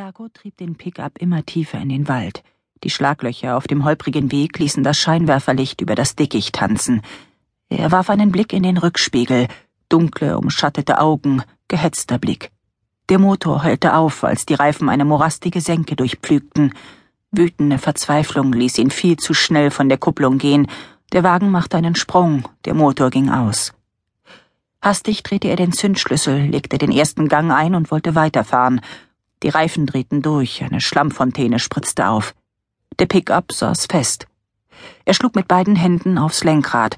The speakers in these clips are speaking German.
Dago trieb den Pickup immer tiefer in den Wald. Die Schlaglöcher auf dem holprigen Weg ließen das Scheinwerferlicht über das Dickicht tanzen. Er warf einen Blick in den Rückspiegel, dunkle, umschattete Augen, gehetzter Blick. Der Motor heulte auf, als die Reifen eine morastige Senke durchpflügten. Wütende Verzweiflung ließ ihn viel zu schnell von der Kupplung gehen. Der Wagen machte einen Sprung, der Motor ging aus. Hastig drehte er den Zündschlüssel, legte den ersten Gang ein und wollte weiterfahren. Die Reifen drehten durch, eine Schlammfontäne spritzte auf. Der Pickup saß fest. Er schlug mit beiden Händen aufs Lenkrad.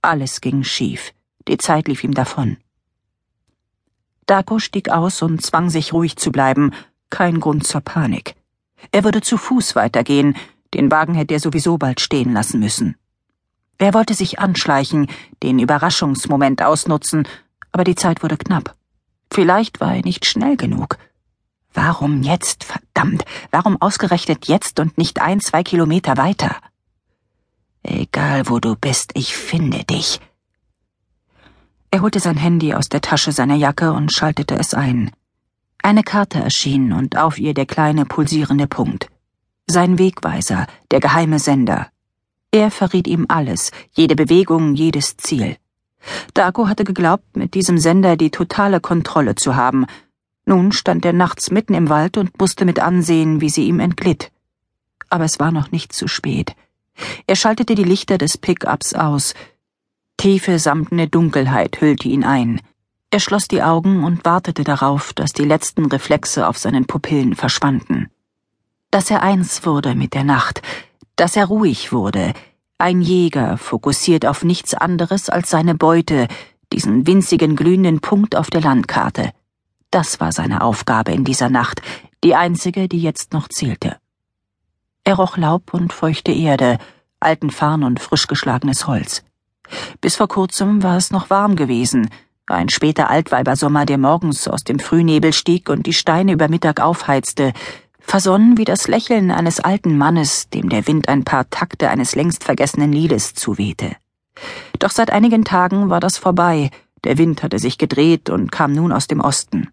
Alles ging schief. Die Zeit lief ihm davon. Daco stieg aus und zwang sich ruhig zu bleiben. Kein Grund zur Panik. Er würde zu Fuß weitergehen. Den Wagen hätte er sowieso bald stehen lassen müssen. Er wollte sich anschleichen, den Überraschungsmoment ausnutzen, aber die Zeit wurde knapp. Vielleicht war er nicht schnell genug. Warum jetzt, verdammt? Warum ausgerechnet jetzt und nicht ein, zwei Kilometer weiter? Egal, wo du bist, ich finde dich. Er holte sein Handy aus der Tasche seiner Jacke und schaltete es ein. Eine Karte erschien und auf ihr der kleine pulsierende Punkt. Sein Wegweiser, der geheime Sender. Er verriet ihm alles, jede Bewegung, jedes Ziel. Dago hatte geglaubt, mit diesem Sender die totale Kontrolle zu haben, nun stand er nachts mitten im Wald und musste mit ansehen, wie sie ihm entglitt. Aber es war noch nicht zu spät. Er schaltete die Lichter des Pickups aus. Tiefe, samtene Dunkelheit hüllte ihn ein. Er schloss die Augen und wartete darauf, dass die letzten Reflexe auf seinen Pupillen verschwanden. Dass er eins wurde mit der Nacht, dass er ruhig wurde, ein Jäger, fokussiert auf nichts anderes als seine Beute, diesen winzigen glühenden Punkt auf der Landkarte. Das war seine Aufgabe in dieser Nacht, die einzige, die jetzt noch zählte. Er roch Laub und feuchte Erde, alten Farn und frisch geschlagenes Holz. Bis vor kurzem war es noch warm gewesen, ein später Altweibersommer, der morgens aus dem Frühnebel stieg und die Steine über Mittag aufheizte, versonnen wie das Lächeln eines alten Mannes, dem der Wind ein paar Takte eines längst vergessenen Liedes zuwehte. Doch seit einigen Tagen war das vorbei, der Wind hatte sich gedreht und kam nun aus dem Osten.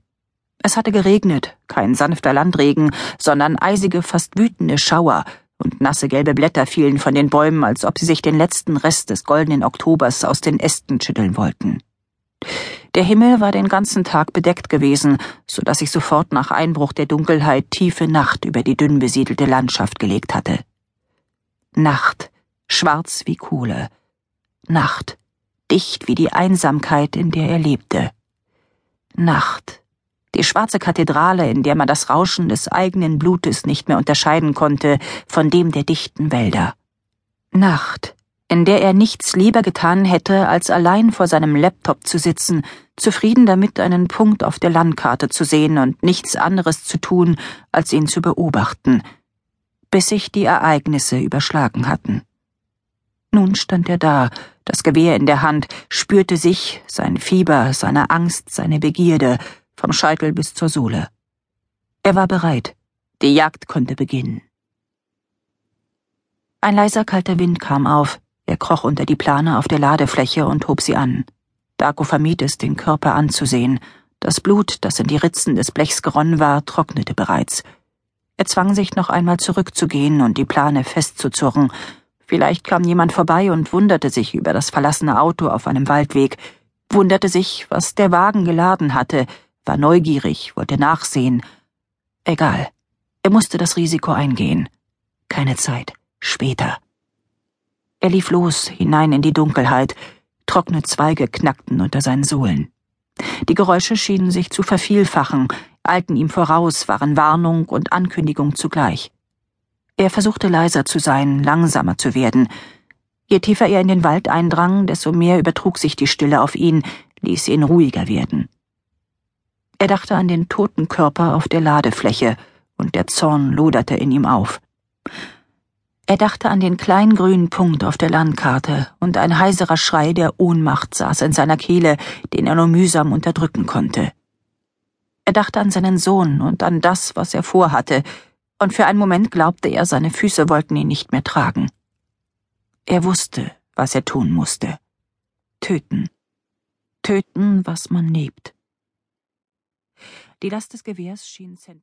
Es hatte geregnet, kein sanfter Landregen, sondern eisige, fast wütende Schauer, und nasse gelbe Blätter fielen von den Bäumen, als ob sie sich den letzten Rest des goldenen Oktobers aus den Ästen schütteln wollten. Der Himmel war den ganzen Tag bedeckt gewesen, so dass sich sofort nach Einbruch der Dunkelheit tiefe Nacht über die dünn besiedelte Landschaft gelegt hatte. Nacht, schwarz wie Kohle. Nacht, dicht wie die Einsamkeit, in der er lebte. Nacht, die schwarze Kathedrale, in der man das Rauschen des eigenen Blutes nicht mehr unterscheiden konnte von dem der dichten Wälder. Nacht, in der er nichts lieber getan hätte, als allein vor seinem Laptop zu sitzen, zufrieden damit, einen Punkt auf der Landkarte zu sehen und nichts anderes zu tun, als ihn zu beobachten, bis sich die Ereignisse überschlagen hatten. Nun stand er da, das Gewehr in der Hand, spürte sich, sein Fieber, seine Angst, seine Begierde, vom Scheitel bis zur Sohle. Er war bereit. Die Jagd konnte beginnen. Ein leiser kalter Wind kam auf, er kroch unter die Plane auf der Ladefläche und hob sie an. Dago vermied es, den Körper anzusehen. Das Blut, das in die Ritzen des Blechs geronnen war, trocknete bereits. Er zwang sich noch einmal zurückzugehen und die Plane festzuzurren. Vielleicht kam jemand vorbei und wunderte sich über das verlassene Auto auf einem Waldweg, wunderte sich, was der Wagen geladen hatte, war neugierig, wollte nachsehen. Egal. Er musste das Risiko eingehen. Keine Zeit. Später. Er lief los, hinein in die Dunkelheit. Trockene Zweige knackten unter seinen Sohlen. Die Geräusche schienen sich zu vervielfachen, eilten ihm voraus, waren Warnung und Ankündigung zugleich. Er versuchte leiser zu sein, langsamer zu werden. Je tiefer er in den Wald eindrang, desto mehr übertrug sich die Stille auf ihn, ließ ihn ruhiger werden. Er dachte an den toten Körper auf der Ladefläche, und der Zorn loderte in ihm auf. Er dachte an den kleinen grünen Punkt auf der Landkarte, und ein heiserer Schrei der Ohnmacht saß in seiner Kehle, den er nur mühsam unterdrücken konnte. Er dachte an seinen Sohn und an das, was er vorhatte, und für einen Moment glaubte er, seine Füße wollten ihn nicht mehr tragen. Er wusste, was er tun musste. Töten. Töten, was man liebt. Die Last des Gewehrs schien